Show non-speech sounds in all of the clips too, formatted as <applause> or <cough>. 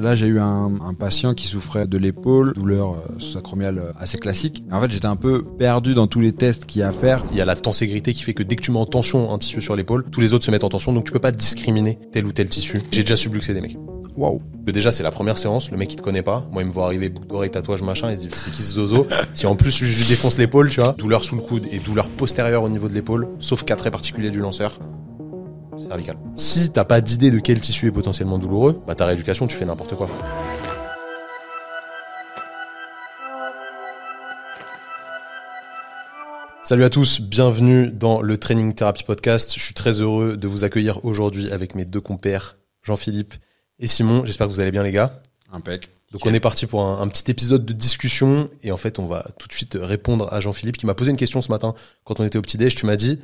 là j'ai eu un, un, patient qui souffrait de l'épaule, douleur euh, sous-acromiale euh, assez classique. En fait, j'étais un peu perdu dans tous les tests qu'il y a à faire. Il y a la tenségrité qui fait que dès que tu mets en tension un tissu sur l'épaule, tous les autres se mettent en tension, donc tu peux pas discriminer tel ou tel tissu. J'ai déjà subluxé des mecs. Waouh. Déjà, c'est la première séance, le mec il te connaît pas. Moi, il me voit arriver boucle d'oreille, tatouage, machin, il se dit c'est qui ce zozo <laughs> Si en plus je lui défonce l'épaule, tu vois, douleur sous le coude et douleur postérieure au niveau de l'épaule, sauf cas très particulier du lanceur, cervical. Si t'as pas d'idée de quel tissu est potentiellement douloureux, bah ta rééducation, tu fais n'importe quoi. Salut à tous, bienvenue dans le Training Therapy Podcast. Je suis très heureux de vous accueillir aujourd'hui avec mes deux compères, Jean-Philippe et Simon. J'espère que vous allez bien les gars. Impec. Donc on est parti pour un, un, petit épisode de discussion et en fait on va tout de suite répondre à Jean-Philippe qui m'a posé une question ce matin quand on était au petit déj. Tu m'as dit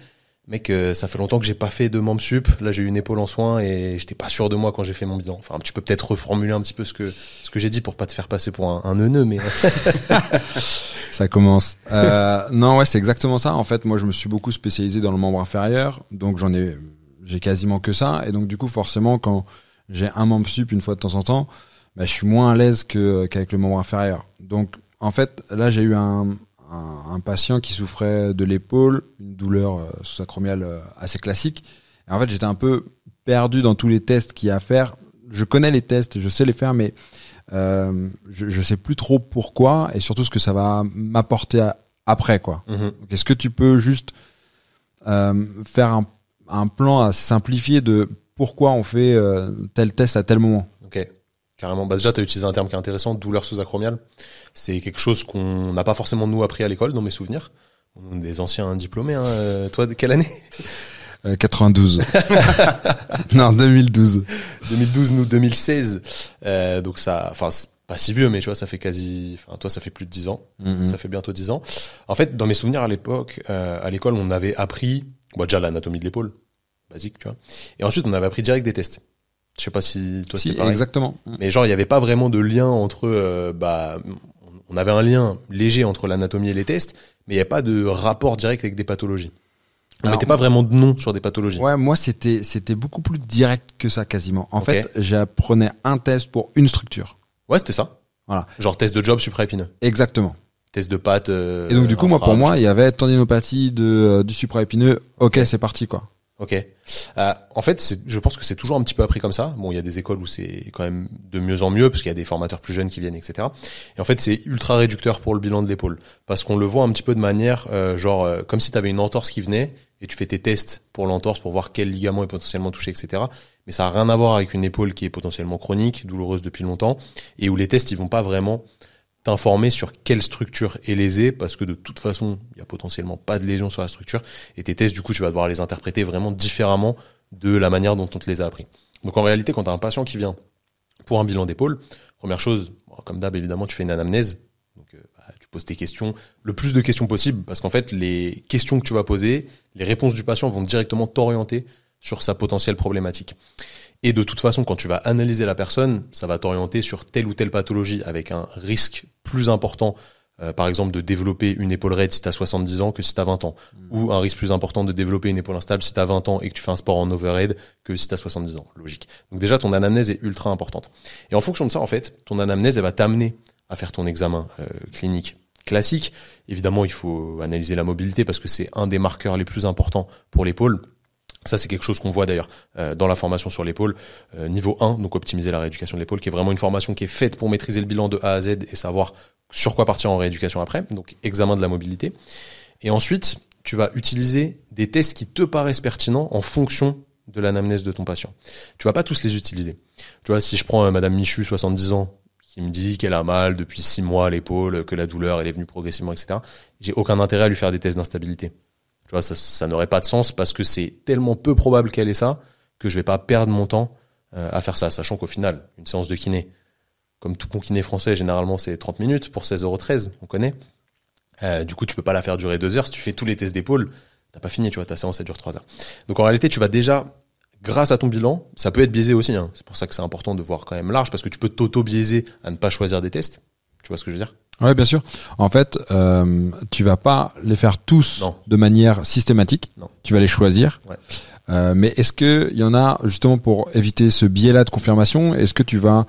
mec, euh, ça fait longtemps que j'ai pas fait de membre sup. Là, j'ai eu une épaule en soin et j'étais pas sûr de moi quand j'ai fait mon bilan. Enfin, tu peux peut-être reformuler un petit peu ce que ce que j'ai dit pour pas te faire passer pour un, un neuneu, mais <laughs> <laughs> ça commence. Euh, non, ouais, c'est exactement ça. En fait, moi, je me suis beaucoup spécialisé dans le membre inférieur, donc j'en ai j'ai quasiment que ça. Et donc, du coup, forcément, quand j'ai un membre sup une fois de temps en temps, bah, je suis moins à l'aise que qu'avec le membre inférieur. Donc, en fait, là, j'ai eu un un, un, patient qui souffrait de l'épaule, une douleur euh, sous-acromiale euh, assez classique. Et en fait, j'étais un peu perdu dans tous les tests qu'il y a à faire. Je connais les tests, je sais les faire, mais euh, je, je sais plus trop pourquoi et surtout ce que ça va m'apporter après, quoi. Mhm. Est-ce que tu peux juste euh, faire un, un, plan assez simplifié de pourquoi on fait euh, tel test à tel moment? Ok. Carrément. Bah déjà, tu as utilisé un terme qui est intéressant, douleur sous-acromiale. C'est quelque chose qu'on n'a pas forcément nous appris à l'école, dans mes souvenirs. On est des anciens diplômés. Hein. Euh, toi, de quelle année? Euh, 92. <laughs> non, 2012. 2012, nous 2016. Euh, donc ça, enfin pas si vieux, mais tu vois, ça fait quasi, enfin toi, ça fait plus de 10 ans. Mm -hmm. Ça fait bientôt 10 ans. En fait, dans mes souvenirs à l'époque, euh, à l'école, on avait appris, bon, déjà l'anatomie de l'épaule, basique, tu vois. Et ensuite, on avait appris direct des tests. Je sais pas si toi si, c'est pareil. exactement. Mais genre il y avait pas vraiment de lien entre euh, bah on avait un lien léger entre l'anatomie et les tests, mais il n'y a pas de rapport direct avec des pathologies. On Alors, mettait pas vraiment de nom sur des pathologies. Ouais, moi c'était c'était beaucoup plus direct que ça quasiment. En fait, j'apprenais un test pour une structure. Ouais, c'était ça. Voilà. Genre test de job supraépineux, Exactement. test de patte. euh, Et donc du coup, moi pour moi, il y avait tendinopathie de euh, du supraépineux. OK, c'est parti quoi. Ok. Euh, en fait, je pense que c'est toujours un petit peu appris comme ça. Bon, il y a des écoles où c'est quand même de mieux en mieux parce qu'il y a des formateurs plus jeunes qui viennent, etc. Et en fait, c'est ultra réducteur pour le bilan de l'épaule parce qu'on le voit un petit peu de manière euh, genre euh, comme si tu avais une entorse qui venait et tu fais tes tests pour l'entorse pour voir quel ligament est potentiellement touché, etc. Mais ça a rien à voir avec une épaule qui est potentiellement chronique, douloureuse depuis longtemps et où les tests ils vont pas vraiment t'informer sur quelle structure est lésée parce que de toute façon, il y a potentiellement pas de lésion sur la structure et tes tests du coup, tu vas devoir les interpréter vraiment différemment de la manière dont on te les a appris. Donc en réalité, quand tu as un patient qui vient pour un bilan d'épaule, première chose, comme d'hab évidemment, tu fais une anamnèse. Donc euh, bah, tu poses tes questions, le plus de questions possible parce qu'en fait, les questions que tu vas poser, les réponses du patient vont directement t'orienter sur sa potentielle problématique. Et de toute façon, quand tu vas analyser la personne, ça va t'orienter sur telle ou telle pathologie avec un risque plus important, euh, par exemple de développer une épaule raide si tu as 70 ans que si tu as 20 ans, ou un risque plus important de développer une épaule instable si tu as 20 ans et que tu fais un sport en overhead que si tu as 70 ans, logique. Donc déjà, ton anamnèse est ultra importante. Et en fonction de ça, en fait, ton anamnèse, elle va t'amener à faire ton examen euh, clinique classique. Évidemment, il faut analyser la mobilité parce que c'est un des marqueurs les plus importants pour l'épaule. Ça, c'est quelque chose qu'on voit d'ailleurs euh, dans la formation sur l'épaule, euh, niveau 1, donc optimiser la rééducation de l'épaule, qui est vraiment une formation qui est faite pour maîtriser le bilan de A à Z et savoir sur quoi partir en rééducation après, donc examen de la mobilité. Et ensuite, tu vas utiliser des tests qui te paraissent pertinents en fonction de l'anamnèse de ton patient. Tu vas pas tous les utiliser. Tu vois, si je prends euh, Madame Michu, 70 ans, qui me dit qu'elle a mal depuis 6 mois à l'épaule, que la douleur elle est venue progressivement, etc. J'ai aucun intérêt à lui faire des tests d'instabilité. Tu vois, ça, n'aurait pas de sens parce que c'est tellement peu probable qu'elle ait ça que je vais pas perdre mon temps euh, à faire ça, sachant qu'au final, une séance de kiné, comme tout bon kiné français, généralement c'est 30 minutes pour 16,13€, on connaît. Euh, du coup, tu peux pas la faire durer deux heures. Si tu fais tous les tests d'épaule, t'as pas fini, tu vois, ta séance elle dure trois heures. Donc en réalité, tu vas déjà, grâce à ton bilan, ça peut être biaisé aussi. Hein. C'est pour ça que c'est important de voir quand même large parce que tu peux t'auto-biaiser à ne pas choisir des tests. Tu vois ce que je veux dire? Ouais, bien sûr. En fait, euh, tu vas pas les faire tous Non. de manière systématique. Non. Tu vas les choisir. Ouais. Euh, mais est-ce que il y en a justement pour éviter ce biais-là de confirmation Est-ce que tu vas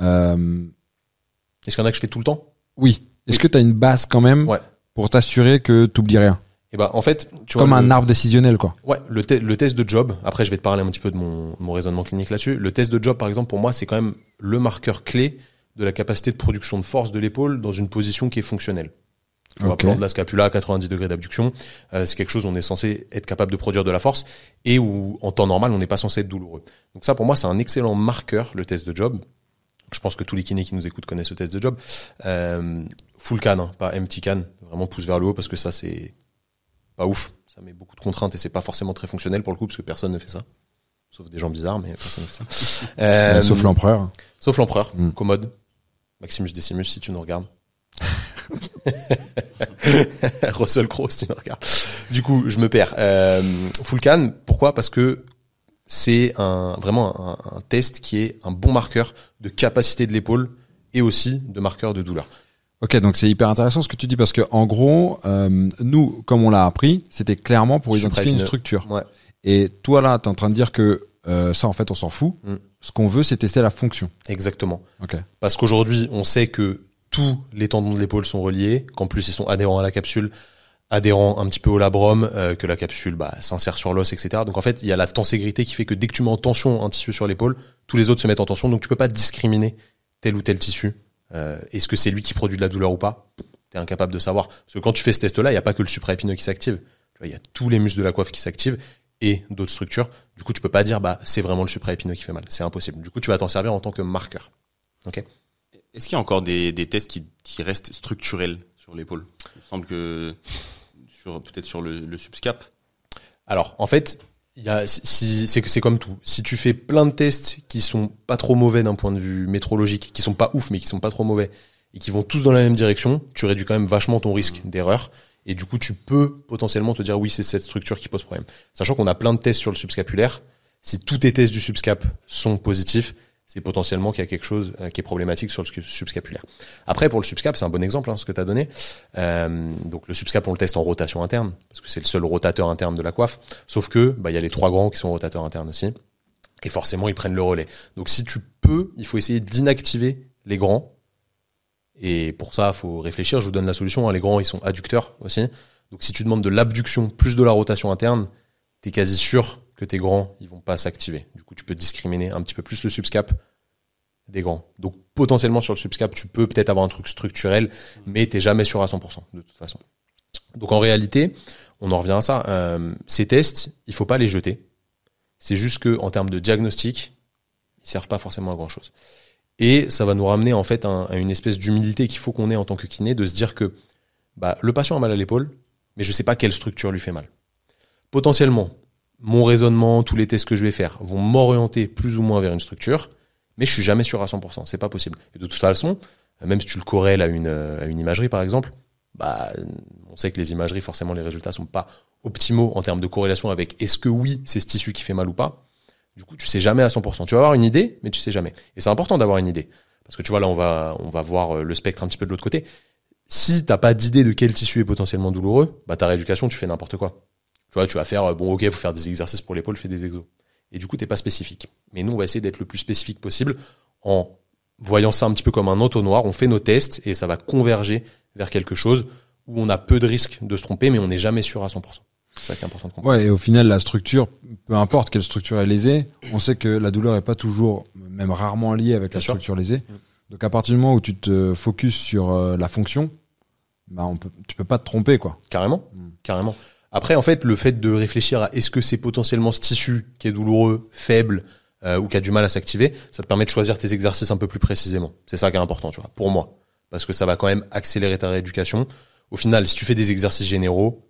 Euh, Est-ce qu'il y en a que je fais tout le temps? Oui. Est-ce que tu as une base quand même Ouais. pour t'assurer que t'oublies rien? Et ben en fait, tu Comme vois, un le- arbre décisionnel, quoi. Ouais, le, te- le test de job. Après, je vais te parler un petit peu de mon, mon raisonnement clinique là-dessus. Le test de job, par exemple, pour moi, c'est quand même le marqueur clé de la capacité de production de force de l'épaule dans une position qui est fonctionnelle. Plan de la scapula à 90 degrés d'abduction, euh, c'est quelque chose où on est censé être capable de produire de la force et où, en temps normal, on n'est pas censé être douloureux. Donc ça, pour moi, c'est un excellent marqueur, le test de job. Je pense que tous les kinés qui nous écoutent connaissent le test de job. Euh, full can, hein, pas empty can. Vraiment pouce vers le haut parce que ça, c'est pas ouf. Ça met beaucoup de contraintes et c'est pas forcément très fonctionnel pour le coup parce que personne ne fait ça. Sauf des gens bizarres, mais personne ne fait ça. <laughs> Euh, sauf l'empereur. Sauf l'empereur, Mm. commode. Maximus Decimus, si tu nous regardes. <laughs> Russell Crowe, si tu nous regardes. Du coup, je me perds. Euh, full can, pourquoi? Parce que c'est un, vraiment un, un test qui est un bon marqueur de capacité de l'épaule et aussi de marqueur de douleur. Ok, donc c'est hyper intéressant ce que tu dis parce que en gros, euh, nous, comme on l'a appris, c'était clairement pour identifier une structure. Ouais. Et toi là, t'es en train de dire que euh, ça, en fait, on s'en fout. Mm. Ce qu'on veut, c'est tester la fonction. Exactement. Ok. Parce qu'aujourd'hui, on sait que tous les tendons de l'épaule sont reliés, qu'en plus ils sont adhérents à la capsule, adhérents un petit peu au labrum, euh, que la capsule bah, s'insère sur l'os, etc. Donc en fait, il y a la tenségrité qui fait que dès que tu mets en tension un tissu sur l'épaule, tous les autres se mettent en tension. Donc tu peux pas discriminer tel ou tel tissu. Euh, Est-ce que c'est lui qui produit de la douleur ou pas? T'es incapable de savoir. Parce que quand tu fais ce test-là, il n'y a pas que le supraépineux qui s'active. Il y a tous les muscles de la coiffe qui s'activent et d'autres structures. Du coup, tu peux pas dire bah c'est vraiment le supraépineux qui fait mal. C'est impossible. Du coup, tu vas t'en servir en tant que marqueur. Est-ce qu'il y a encore des, des tests qui, qui restent structurels sur l'épaule? Il me semble que sur peut-être sur le, le subscap. Alors, en fait, il y a, si, c'est c'est comme tout. Si tu fais plein de tests qui sont pas trop mauvais d'un point de vue métrologique, qui sont pas ouf mais qui sont pas trop mauvais et qui vont tous dans la même direction, tu réduis quand même vachement ton risque d'erreur. Et du coup, tu peux potentiellement te dire oui, c'est cette structure qui pose problème. Sachant qu'on a plein de tests sur le subscapulaire. Si tous tes tests du subscap sont positifs, c'est potentiellement qu'il y a quelque chose euh, qui est problématique sur le subscapulaire. Après, pour le subscap, c'est un bon exemple, hein, ce que tu as donné. Euh, donc le subscap, on le teste en rotation interne, parce que c'est le seul rotateur interne de la coiffe. Sauf que bah il y a les trois grands qui sont rotateurs internes aussi, et forcément ils prennent le relais. Donc si tu peux, il faut essayer d'inactiver les grands. Et pour ça, faut réfléchir. Je vous donne la solution. hein. Les grands, ils sont adducteurs aussi. Donc si tu demandes de l'abduction plus de la rotation interne, t'es quasi sûr que tes grands, ils vont pas s'activer. Du coup, tu peux discriminer un petit peu plus le subscap des grands. Donc potentiellement sur le subscap, tu peux peut-être avoir un truc structurel, mais t'es jamais sûr à 100% de toute façon. Donc en réalité, on en revient à ça. euh, ces tests, il faut pas les jeter. C'est juste que en termes de diagnostic, ils servent pas forcément à grand chose. Et ça va nous ramener en fait à une espèce d'humilité qu'il faut qu'on ait en tant que kiné, de se dire que bah, le patient a mal à l'épaule, mais je sais pas quelle structure lui fait mal. Potentiellement, mon raisonnement, tous les tests que je vais faire vont m'orienter plus ou moins vers une structure, mais je suis jamais sûr à 100%. C'est pas possible. Et de toute façon, même si tu le corrèles à une, imagerie par exemple, bah, on sait que les imageries, forcément, les résultats sont pas optimaux en termes de corrélation avec est-ce que oui, c'est ce tissu qui fait mal ou pas. Du coup, tu sais jamais à 100%. Tu vas avoir une idée, mais tu sais jamais. Et c'est important d'avoir une idée. Parce que tu vois, là, on va, on va voir euh, le spectre un petit peu de l'autre côté. Si t'as pas d'idée de quel tissu est potentiellement douloureux, bah, ta rééducation, tu fais n'importe quoi. Tu vois, tu vas faire, euh, bon, ok, faut faire des exercices pour l'épaule, fais des exos. Et du coup, t'es pas spécifique. Mais nous, on va essayer d'être le plus spécifique possible en voyant ça un petit peu comme un entonnoir. On fait nos tests et ça va converger vers quelque chose où on a peu de risques de se tromper, mais on n'est jamais sûr à 100%. C'est ça qui est important de comprendre. Ouais, et au final, la structure, peu importe quelle structure est lésée, on sait que la douleur est pas toujours, même rarement liée avec Bien la sûr. structure lésée. Donc à partir du moment où tu te focuses sur euh, la fonction, bah on peut, tu peux pas te tromper quoi. Carrément, Mm. carrément. Après, en fait, le fait de réfléchir à est-ce que c'est potentiellement ce tissu qui est douloureux, faible euh, ou qui a du mal à s'activer, ça te permet de choisir tes exercices un peu plus précisément. C'est ça qui est important, tu vois, pour moi, parce que ça va quand même accélérer ta rééducation. Au final, si tu fais des exercices généraux,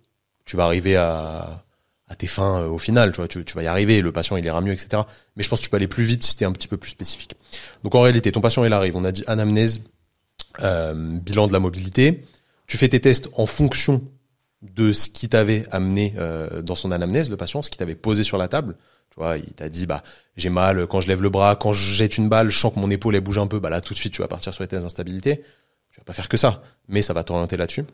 tu vas arriver à, tes fins euh, au final, tu tu, tu vas y arriver, le patient il ira mieux, etc. Mais je pense que tu peux aller plus vite si t'es un petit peu plus spécifique. Donc en réalité, ton patient il arrive, on a dit anamnèse, euh, bilan de la mobilité. Tu fais tes tests en fonction de ce qui t'avait amené euh, dans son anamnèse, le patient, ce qui t'avait posé sur la table. Tu vois, il t'a dit, bah, j'ai mal quand je lève le bras, quand je jette une balle, je sens que mon épaule elle bouge un peu, bah là tout de suite tu vas partir sur les tests d'instabilité. Tu vas pas faire que ça, mais ça va t'orienter là-dessus.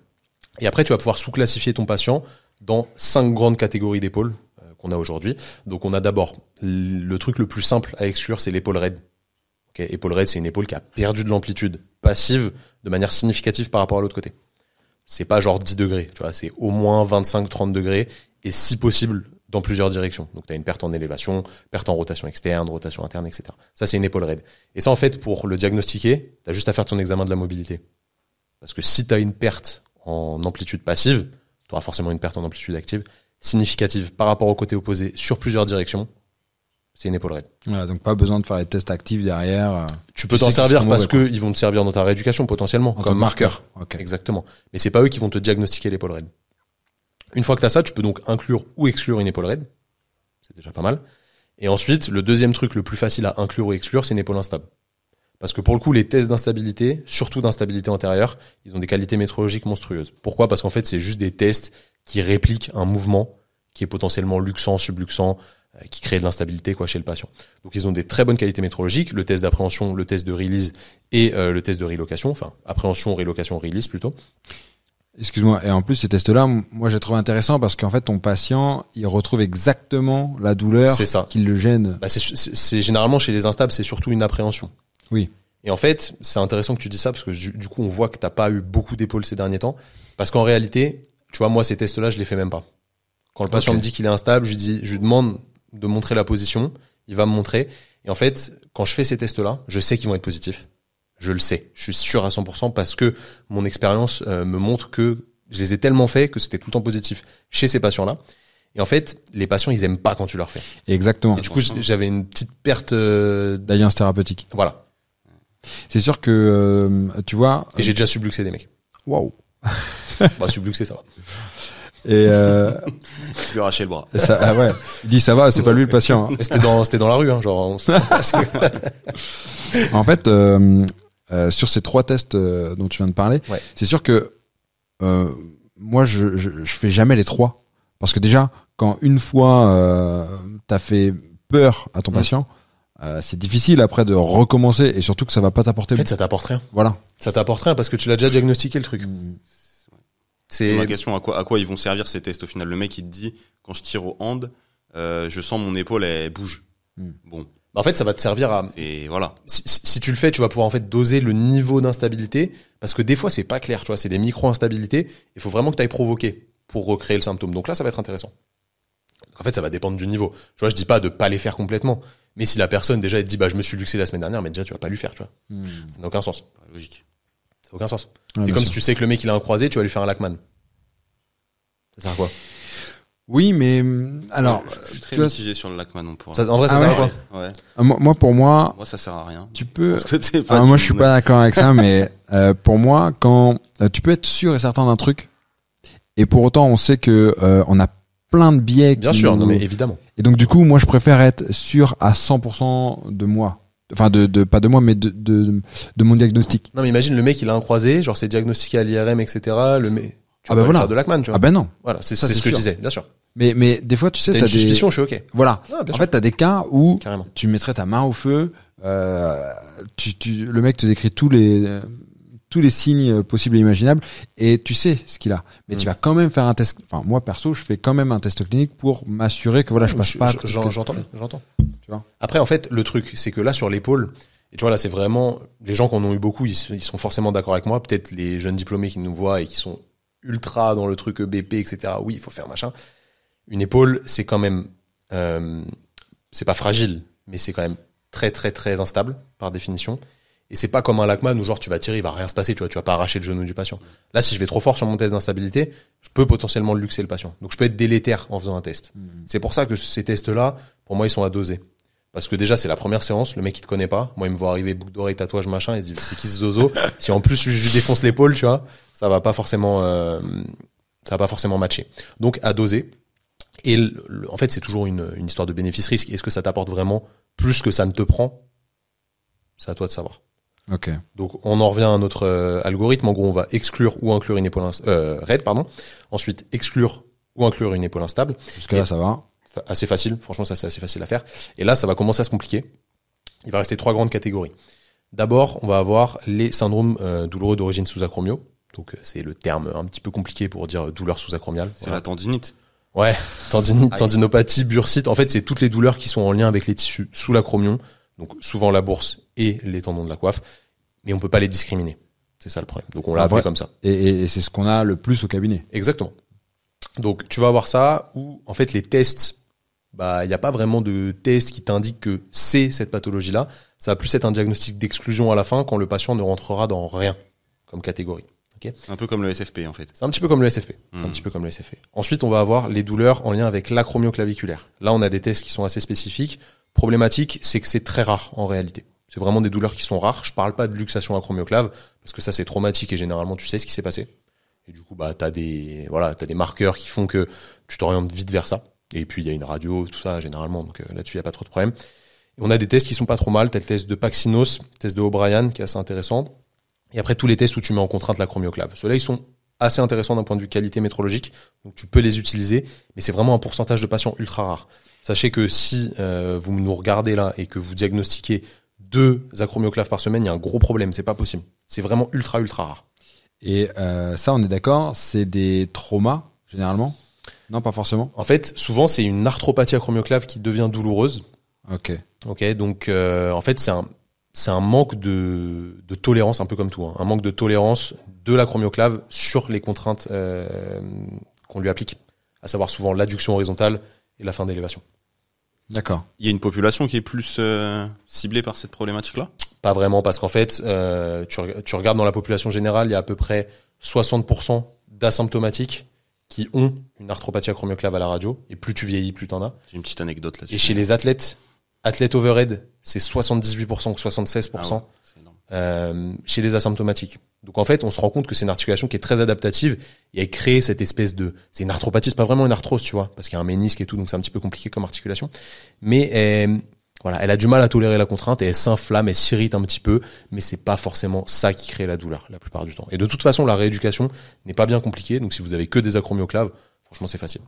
Et après, tu vas pouvoir sous-classifier ton patient dans cinq grandes catégories d'épaules euh, qu'on a aujourd'hui. Donc, on a d'abord le truc le plus simple à exclure, c'est l'épaule raide. Ok Ok, épaule raide, c'est une épaule qui a perdu de l'amplitude passive de manière significative par rapport à l'autre côté. C'est pas genre 10 degrés, tu vois, c'est au moins 25-30 degrés et si possible dans plusieurs directions. Donc tu as une perte en élévation, perte en rotation externe, rotation interne, etc. Ça c'est une épaule raide. Et ça en fait pour le diagnostiquer, tu as juste à faire ton examen de la mobilité. Parce que si tu as une perte en amplitude passive, tu auras forcément une perte en amplitude active significative par rapport au côté opposé sur plusieurs directions. C'est une épaule raide. Voilà, donc pas besoin de faire les tests actifs derrière. euh, Tu peux t'en qu'ils servir parce mauvais, que ils vont te servir dans ta rééducation potentiellement en comme que marqueur. Exactement. Mais c'est pas eux qui vont te diagnostiquer l'épaule raide. Une fois que tu as ça, tu peux donc inclure ou exclure une épaule raide. C'est déjà pas mal. Et ensuite, le deuxième truc le plus facile à inclure ou exclure, c'est une épaule instable. Parce que pour le coup, les tests d'instabilité, surtout d'instabilité antérieure, ils ont des qualités métrologiques monstrueuses. Pourquoi? Parce qu'en fait, c'est juste des tests qui répliquent un mouvement qui est potentiellement luxant, subluxant, euh, qui crée de l'instabilité quoi chez le patient. Donc ils ont des très bonnes qualités métrologiques, le test d'appréhension, le test de release et euh, le test de relocation, enfin appréhension, relocation, release plutôt. Excuse-moi. Et en plus, ces tests-là, moi, j'ai trouvé intéressant parce qu'en fait, ton patient, il retrouve exactement la douleur qui le gêne. Bah, c'est généralement chez les instables, c'est surtout une appréhension. Oui. Et en fait, c'est intéressant que tu dis ça parce que du, du coup, on voit que t'as pas eu beaucoup d'épaules ces derniers temps. Parce qu'en réalité, tu vois, moi, ces tests-là, je les fais même pas. Quand le patient me dit qu'il est instable, je lui dis, je lui demande de montrer la position. Il va me montrer. Et en fait, quand je fais ces tests-là, je sais qu'ils vont être positifs. Je le sais. Je suis sûr à 100% parce que mon expérience euh, me montre que je les ai tellement faits que c'était tout le temps positif chez ces patients-là. Et en fait, les patients, ils aiment pas quand tu leur fais. Exactement. Et du coup, j'avais une petite perte. euh, D'alliance thérapeutique. voilà. C'est sûr que, euh, tu vois. Et j'ai déjà subluxé des mecs. Waouh. <laughs> Bah, subluxé, ça va. Et euh, <laughs> Tu lui arracher le bras. ça, ah ouais. Il dit ça va, c'est pas lui le patient. hein. Et c'était dans, c'était dans la rue, hein, genre. on <laughs> En fait, euh, euh, sur ces trois tests euh, dont tu viens de parler, Ouais. c'est sûr que euh, moi, je, je, je fais jamais les trois. Parce que déjà, quand une fois euh, t'as fait peur à ton Mm. patient, euh, c'est difficile après de recommencer et surtout que ça va pas t'apporter. En fait, ça t'apporte rien. Voilà. Ça t'apporte rien parce que tu l'as déjà diagnostiqué le truc. C'est C'est ma question. À quoi, à quoi ils vont servir ces tests au final? Le mec, il te dit, quand je tire au hand, euh, je sens mon épaule, elle bouge. Hmm. Bon, en fait, ça va te servir à. et voilà. Si, si- si tu le fais, tu vas pouvoir en fait doser le niveau d'instabilité parce que des fois, c'est pas clair. Tu vois, c'est des micro instabilités. Il faut vraiment que tu ailles provoquer pour recréer le symptôme. Donc là, ça va être intéressant. En fait, ça va dépendre du niveau. Tu vois, je dis pas de pas les faire complètement, mais si la personne déjà elle te dit bah je me suis luxé la semaine dernière, mais déjà tu vas pas lui faire. Tu vois, ça n'a aucun sens. Logique. Ça n'a aucun sens. Ouais, c'est comme sûr. si tu sais que le mec il a un croisé, tu vas lui faire un Lachman. Ça sert à quoi? Oui, mais hum, alors, je, je suis très tu vois, mitigé sur le Lachman. On pourra. Ça- En vrai, ça Ah sert à ouais quoi? Ouais. euh, moi, moi, pour moi, Moi, ça sert à rien. tu peux. Parce que t'es pas Ah, moi, je suis pas d'accord avec ça, <laughs> mais euh, pour moi, quand euh, tu peux être sûr et certain d'un truc, et pour autant, on sait que euh, on a plein de biais. Bien sûr, nous- non mais évidemment. Et donc, du coup, moi, je préfère être sûr à 100% de moi. Enfin, de, de pas de moi, mais de, de, de mon diagnostic. Non mais imagine le mec il a un croisé, genre c'est diagnostiqué à l'IRM, etc. Le mec, tu Ah bah voilà. faire de Lachman, tu vois. Ah ben non. Voilà, c'est ce que je disais, bien sûr. Mais, mais des fois, tu sais, T'as des. suspicion, je suis ok. Voilà. Ah, En sûr. fait, t'as des cas où Carrément. tu mettrais ta main au feu, euh, tu, tu, le mec te décrit tous les tous les signes possibles et imaginables et tu sais ce qu'il a. Mais Mm. tu vas quand même faire un test. Enfin, moi perso, je fais quand même un test clinique pour m'assurer que voilà, je passe pas. côté de j'en- quelque J'entends, j'entends. Tu vois? Après, en fait, le truc, c'est que là, sur l'épaule, et tu vois, là, c'est vraiment, les gens qui en ont eu beaucoup, ils, sont forcément d'accord avec moi. Peut-être les jeunes diplômés qui nous voient et qui sont ultra dans le truc EBP, etc. Oui, il faut faire machin. Une épaule, c'est quand même, euh, c'est pas fragile, mais c'est quand même très, très, très instable, par définition. Et c'est pas comme un Lachman où genre tu vas tirer, il va rien se passer, tu vois, tu vas pas arracher le genou du patient. Là, si je vais trop fort sur mon test d'instabilité, je peux potentiellement le luxer le patient. Donc je peux être délétère en faisant un test. C'est pour ça que ces tests-là, pour moi, ils sont à doser. Parce que déjà, c'est la première séance, le mec il te connaît pas. Moi, il me voit arriver boucle d'oreille, tatouage, machin, il se dit c'est qui ce zozo <laughs> Si en plus je lui défonce l'épaule, tu vois, ça va pas forcément, euh, ça va pas forcément matcher. Donc à doser. Et le- le- en fait, c'est toujours une, une histoire de bénéfice-risque. Est-ce que ça t'apporte vraiment plus que ça ne te prend? C'est à toi de savoir. Ok. Donc on en revient à notre euh, algorithme. En gros, on va exclure ou inclure une épaule euh, raide, pardon. Ensuite, exclure ou inclure une épaule instable. Jusque là, ça va. Assez facile. Franchement, ça c'est assez facile à faire. Et là, ça va commencer à se compliquer. Il va rester trois grandes catégories. D'abord, on va avoir les syndromes euh, douloureux d'origine sous-acromio. Donc euh, c'est le terme un petit peu compliqué pour dire euh, douleur sous-acromiale. C'est Voilà. la tendinite. Ouais, <laughs> tendinite, Aïe. tendinopathie, bursite. En fait, c'est toutes les douleurs qui sont en lien avec les tissus sous l'acromion, donc souvent la bourse et les tendons de la coiffe, mais on peut pas les discriminer. C'est ça le problème. Donc on l'a appelé comme ça. Et, et- et c'est ce qu'on a le plus au cabinet. Exactement. Donc tu vas avoir ça où en fait les tests, bah il n'y a pas vraiment de test qui t'indique que c'est cette pathologie-là. Ça va plus être un diagnostic d'exclusion à la fin quand le patient ne rentrera dans rien comme catégorie. C'est un peu comme le SFP en fait. C'est un petit peu comme le SFP. C'est un Mhm. petit peu comme le SFP. Ensuite, on va avoir les douleurs en lien avec l'acromioclaviculaire. Là, on a des tests qui sont assez spécifiques. Problématique, c'est que c'est très rare en réalité. C'est vraiment des douleurs qui sont rares. Je parle pas de luxation acromioclave parce que ça c'est traumatique et généralement tu sais ce qui s'est passé. Et du coup, bah t'as des voilà, t'as des marqueurs qui font que tu t'orientes vite vers ça. Et puis il y a une radio, tout ça généralement. Donc euh, là-dessus, il y a pas trop de problème. On a des tests qui sont pas trop mal. T'as le test de Paxinos, le test de O'Brien qui est assez intéressant. Et après tous les tests où tu mets en contrainte l'acromioclave. Ceux-là, ils sont assez intéressants d'un point de vue qualité métrologique. Donc tu peux les utiliser, mais c'est vraiment un pourcentage de patients ultra rare. Sachez que si euh, vous nous regardez là et que vous diagnostiquez deux acromioclaves par semaine, il y a un gros problème. C'est pas possible. C'est vraiment ultra ultra rare. Et euh, ça, on est d'accord, c'est des traumas, généralement? Non, pas forcément? En fait, souvent c'est une arthropathie acromioclave qui devient douloureuse. Ok. Ok, donc euh, en fait c'est un c'est un manque de, de tolérance, un peu comme tout, hein, un manque de tolérance de l'acromioclave sur les contraintes euh, qu'on lui applique, à savoir souvent l'adduction horizontale et la fin d'élévation. D'accord. Il y a une population qui est plus euh, ciblée par cette problématique-là? Pas vraiment, parce qu'en fait, euh, tu, reg- tu regardes dans la population générale, il y a à peu près 60% d'asymptomatiques qui ont une arthropathie acromioclave à la radio, et plus tu vieillis, plus t'en as. J'ai une petite anecdote là-dessus. Et chez les athlètes, athlètes overhead, c'est 78% ou 76%. Ah ouais, c'est énorme. Euh, chez les asymptomatiques. Donc en fait, on se rend compte que c'est une articulation qui est très adaptative et elle crée cette espèce de, c'est une arthropathie, c'est pas vraiment une arthrose, tu vois, parce qu'il y a un ménisque et tout, donc c'est un petit peu compliqué comme articulation. Mais euh, voilà, elle a du mal à tolérer la contrainte et elle s'inflamme, elle s'irrite un petit peu, mais c'est pas forcément ça qui crée la douleur la plupart du temps. Et de toute façon, la rééducation n'est pas bien compliquée, donc si vous avez que des acromioclaves, franchement c'est facile.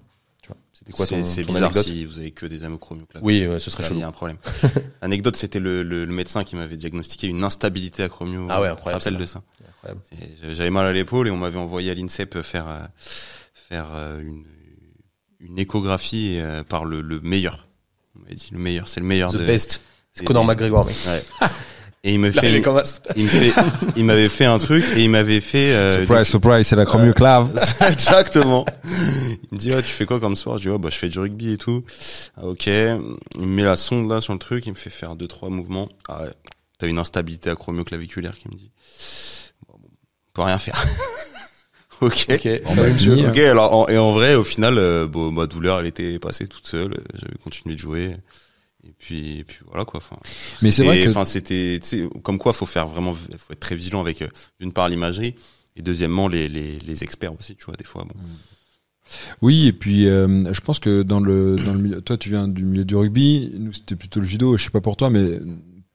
C'était quoi ton, C'est ton bizarre anecdote si vous avez que des amochromioclaves. Oui, ouais, ce serait chelou. Il y a un problème. <laughs> Anecdote, c'était le, le, le médecin qui m'avait diagnostiqué une instabilité acromio. Ah ouais, incroyable, ça. de ça Incroyable. J'avais- mal à l'épaule et on m'avait envoyé à l'INSEP faire euh, faire euh, une une échographie euh, par le, le meilleur. On m'avait dit le meilleur, c'est le meilleur The de. best. C'est Conor McGregor, mec. Ouais. <laughs> Et il me fait, il me fait, <laughs> il m'avait fait un truc et il m'avait fait. euh, surprise, surprise, c'est la chromioclave. <laughs> Exactement. Il me dit, ah, tu fais quoi comme sport Je dis, oh, bah, je fais du rugby et tout. Ah, ok. Il me met la sonde là sur le truc, il me fait faire deux, trois mouvements. Ah ouais. T'as une instabilité acromioclaviculaire qui me dit. Bon, bon, on peut rien faire. <laughs> ok. Finir. Ok, alors, en- et en vrai, au final, euh, bon, ma douleur, elle était passée toute seule. J'avais continué de jouer. Et puis, et puis voilà quoi. Enfin, Mais c'est vrai que- enfin, c'était, tu sais, comme quoi, faut faire vraiment, faut être très vigilant avec, euh, d'une part, l'imagerie, et deuxièmement, les, les, les experts aussi, tu vois, des fois, bon. Oui, et puis euh, je pense que dans le dans le milieu, toi tu viens du milieu du rugby, nous c'était plutôt le judo. Je sais pas pour toi, mais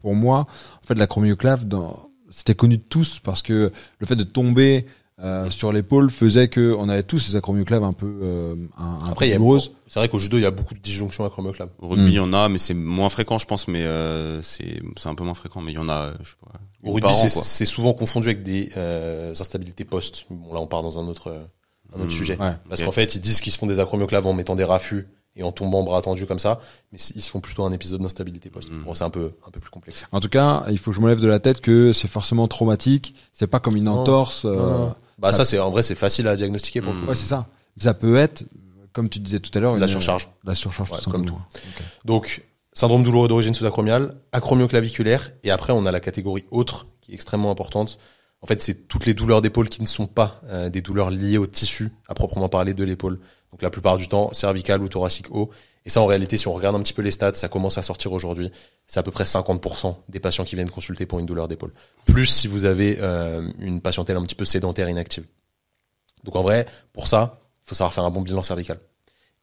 pour moi, en fait, la chromioclave, dans c'était connu de tous parce que le fait de tomber euh, sur l'épaule faisait que on avait tous ces acromioclaves un peu euh, un, un Après, peu il y a, douloureuses. c'est vrai qu'au judo, il y a beaucoup de disjonctions acromioclaves. Au rugby, Mm. il y en a, mais c'est moins fréquent, je pense, mais euh, c'est c'est un peu moins fréquent, mais il y en a, je sais pas. Au rugby, c'est, souvent confondu avec des euh, instabilités post. Bon, là, on part dans un autre, euh, un autre Mm. sujet. Ouais. Parce qu'en fait, ils disent qu'ils se font des acromioclaves en mettant des raffus et en tombant bras tendus comme ça, mais ils se font plutôt un épisode d'instabilité post. Mm. Bon, c'est un peu, un peu plus complexe. En tout cas, il faut que je me lève de la tête que c'est forcément traumatique. C'est pas comme une Non. entorse. euh, Non, non. Bah, ça- ça, c'est, en vrai, c'est facile à diagnostiquer pour le Mm. coup. Ouais, c'est ça. Ça peut être, comme tu disais tout à l'heure, La une- surcharge. La surcharge, Ouais, tout comme simplement. Donc, syndrome douloureux d'origine sous-acromiale, acromioclaviculaire, et après, on a la catégorie autre, qui est extrêmement importante. En fait, c'est toutes les douleurs d'épaule qui ne sont pas euh, des douleurs liées au tissu, à proprement parler, de l'épaule. Donc, la plupart du temps, cervical ou thoracique haut. Et ça, en réalité, si on regarde un petit peu les stats, ça commence à sortir aujourd'hui. C'est à peu près 50% des patients qui viennent consulter pour une douleur d'épaule. Plus si vous avez euh, une patientèle un petit peu sédentaire, inactive. Donc, en vrai, pour ça, il faut savoir faire un bon bilan cervical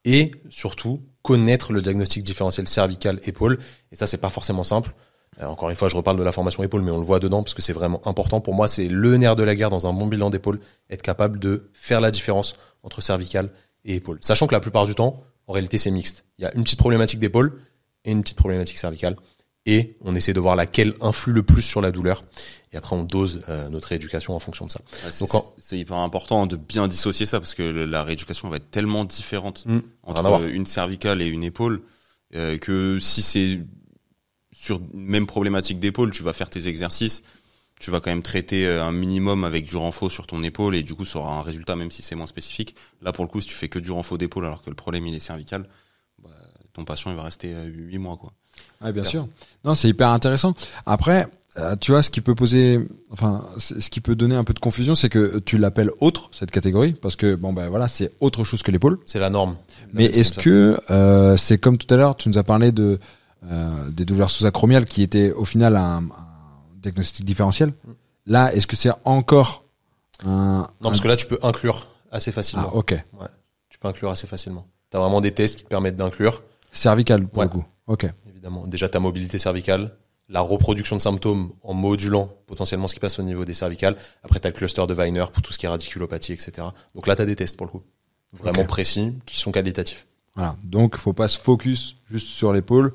et surtout connaître le diagnostic différentiel cervical épaule et ça c'est pas forcément simple Euh, encore une fois je reparle de la formation épaule mais on le voit dedans parce que c'est vraiment important pour moi c'est le nerf de la guerre dans un bon bilan d'épaule être capable de faire la différence entre cervical et épaule sachant que la plupart du temps en réalité c'est mixte. Il y a une petite problématique d'épaule et une petite problématique cervicale. Et on essaie de voir laquelle influe le plus sur la douleur. Et après on dose euh, notre rééducation en fonction de ça. Ouais, c'est- Donc, en- c'est hyper important de bien dissocier ça parce que la rééducation va être tellement différente Mm. À entre une cervicale et une épaule euh, que si c'est sur même problématique d'épaule, tu vas faire tes exercices, tu vas quand même traiter euh, un minimum avec du renfort sur ton épaule et du coup ça aura un résultat même si c'est moins spécifique. Là pour le coup si tu fais que du renfort d'épaule alors que le problème il est cervical, bah, ton patient il va rester euh, 8 mois quoi. Ouais, bien sûr. Non, c'est hyper intéressant. Après, euh, tu vois, ce qui peut poser, enfin, ce qui peut donner un peu de confusion, c'est que tu l'appelles autre cette catégorie, parce que bon ben voilà, c'est autre chose que l'épaule. C'est la norme. Mais est-ce que euh, c'est comme tout à l'heure, tu nous as parlé de euh, des douleurs sous-acromiales qui étaient au final un, un diagnostic différentiel. Là, est-ce que c'est encore un Non, parce que là, tu peux inclure assez ah facilement. ok Tu peux inclure assez facilement. T'as vraiment des tests qui te permettent d'inclure, cervical pour Ouais. le coup. Ok. évidemment, déjà ta mobilité cervicale, la reproduction de symptômes en modulant potentiellement ce qui passe au niveau des cervicales. Après, t'as le cluster de Weiner pour tout ce qui est radiculopathie, etc. Donc là, t'as des tests pour le coup. Vraiment précis, qui sont qualitatifs. Voilà. Donc, faut pas se focus juste sur l'épaule,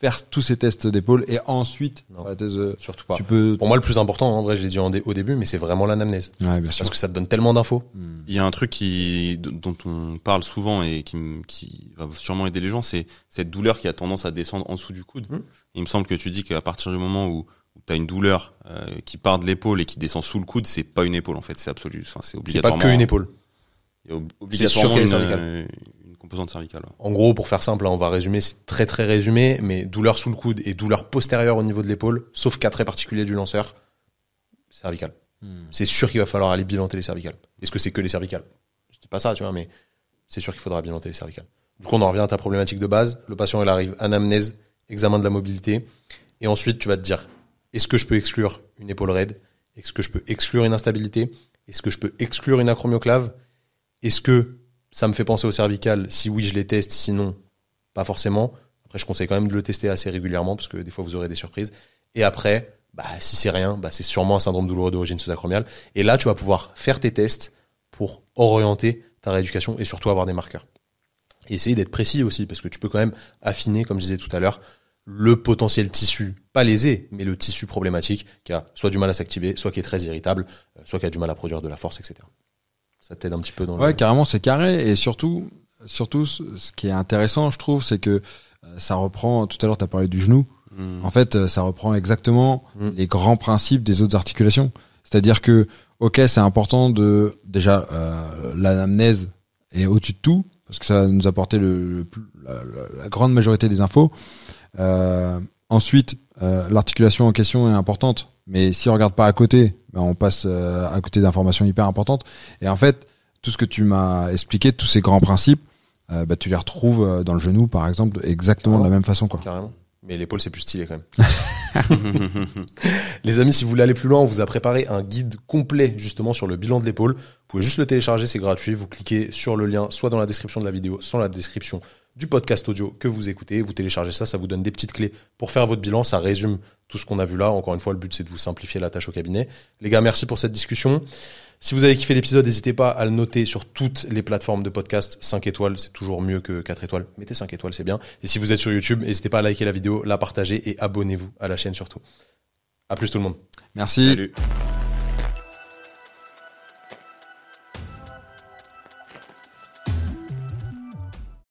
faire tous ces tests d'épaule et ensuite Non. la thèse, euh, Surtout pas. tu peux. Pour moi, le plus important, en vrai, je l'ai dit en dé- au début, mais c'est vraiment l'anamnèse. Ouais, bien sûr. Parce que ça te donne tellement d'infos. Il y a un truc qui dont on parle souvent et qui, qui va sûrement aider les gens, c'est cette douleur qui a tendance à descendre en dessous du coude. Mhm. Il me semble que tu dis qu'à partir du moment où, tu as une douleur euh, qui part de l'épaule et qui descend sous le coude, c'est pas une épaule en fait, c'est absolu, enfin c'est C'est pas obligatoirement. que une épaule. Il y a ob- obligatoirement une composante cervicale. ouais. En gros, pour faire simple, là, on va résumer, c'est très très résumé, mais douleur sous le coude et douleur postérieure au niveau de l'épaule, sauf cas très particulier du lanceur, cervical. Hmm. C'est sûr qu'il va falloir aller bilanter les cervicales. Est-ce que c'est que les cervicales? Je dis pas ça, tu vois, mais c'est sûr qu'il faudra bilanter les cervicales. Du coup, on en revient à ta problématique de base. Le patient, il arrive, anamnèse, examen de la mobilité, et ensuite, tu vas te dire, est-ce que je peux exclure une épaule raide? Est-ce que je peux exclure une instabilité? Est-ce que je peux exclure une acromioclave? Est-ce que ça me fait penser au cervical Si oui, je les teste, sinon, pas forcément. Après, je conseille quand même de le tester assez régulièrement, parce que des fois, vous aurez des surprises. Et après, bah, si c'est rien, bah, c'est sûrement un syndrome douloureux d'origine sous-acromiale. Et là, tu vas pouvoir faire tes tests pour orienter ta rééducation et surtout avoir des marqueurs. Et essayer d'être précis aussi, parce que tu peux quand même affiner, comme je disais tout à l'heure, le potentiel tissu, pas lésé, mais le tissu problématique qui a soit du mal à s'activer, soit qui est très irritable, euh, soit qui a du mal à produire de la force, etc. Ça t'aide un petit peu dans Ouais, le... carrément, c'est carré et surtout, surtout, ce qui est intéressant, je trouve, c'est que euh, ça reprend. Tout à l'heure, tu as parlé du genou. Mhm. En fait, euh, ça reprend exactement Mm. les grands principes des autres articulations. C'est-à-dire que, ok, c'est important de déjà euh, l'anamnèse est au-dessus de tout parce que ça nous apporter le, la grande majorité des infos. Euh, ensuite, euh, l'articulation en question est importante, mais si on regarde pas à côté, ben on passe euh, à côté d'informations hyper importantes. Et en fait, tout ce que tu m'as expliqué, tous ces grands principes, euh, bah, tu les retrouves euh, dans le genou, par exemple, exactement de la même façon, quoi. Carrément. Mais l'épaule, c'est plus stylé quand même. <laughs> <laughs> Les amis, si vous voulez aller plus loin, on vous a préparé un guide complet justement sur le bilan de l'épaule. Vous pouvez juste le télécharger, c'est gratuit. Vous cliquez sur le lien, soit dans la description de la vidéo, soit dans la description du podcast audio que vous écoutez. Vous téléchargez ça, ça vous donne des petites clés pour faire votre bilan. Ça résume tout ce qu'on a vu là. Encore une fois, le but, c'est de vous simplifier la tâche au cabinet. Les gars, merci pour cette discussion. Si vous avez kiffé l'épisode, n'hésitez pas à le noter sur toutes les plateformes de podcast. 5 étoiles, c'est toujours mieux que 4 étoiles. Mettez 5 étoiles, c'est bien. Et si vous êtes sur YouTube, n'hésitez pas à liker la vidéo, la partager et abonnez-vous à la chaîne surtout. À plus tout le monde. Merci. Salut.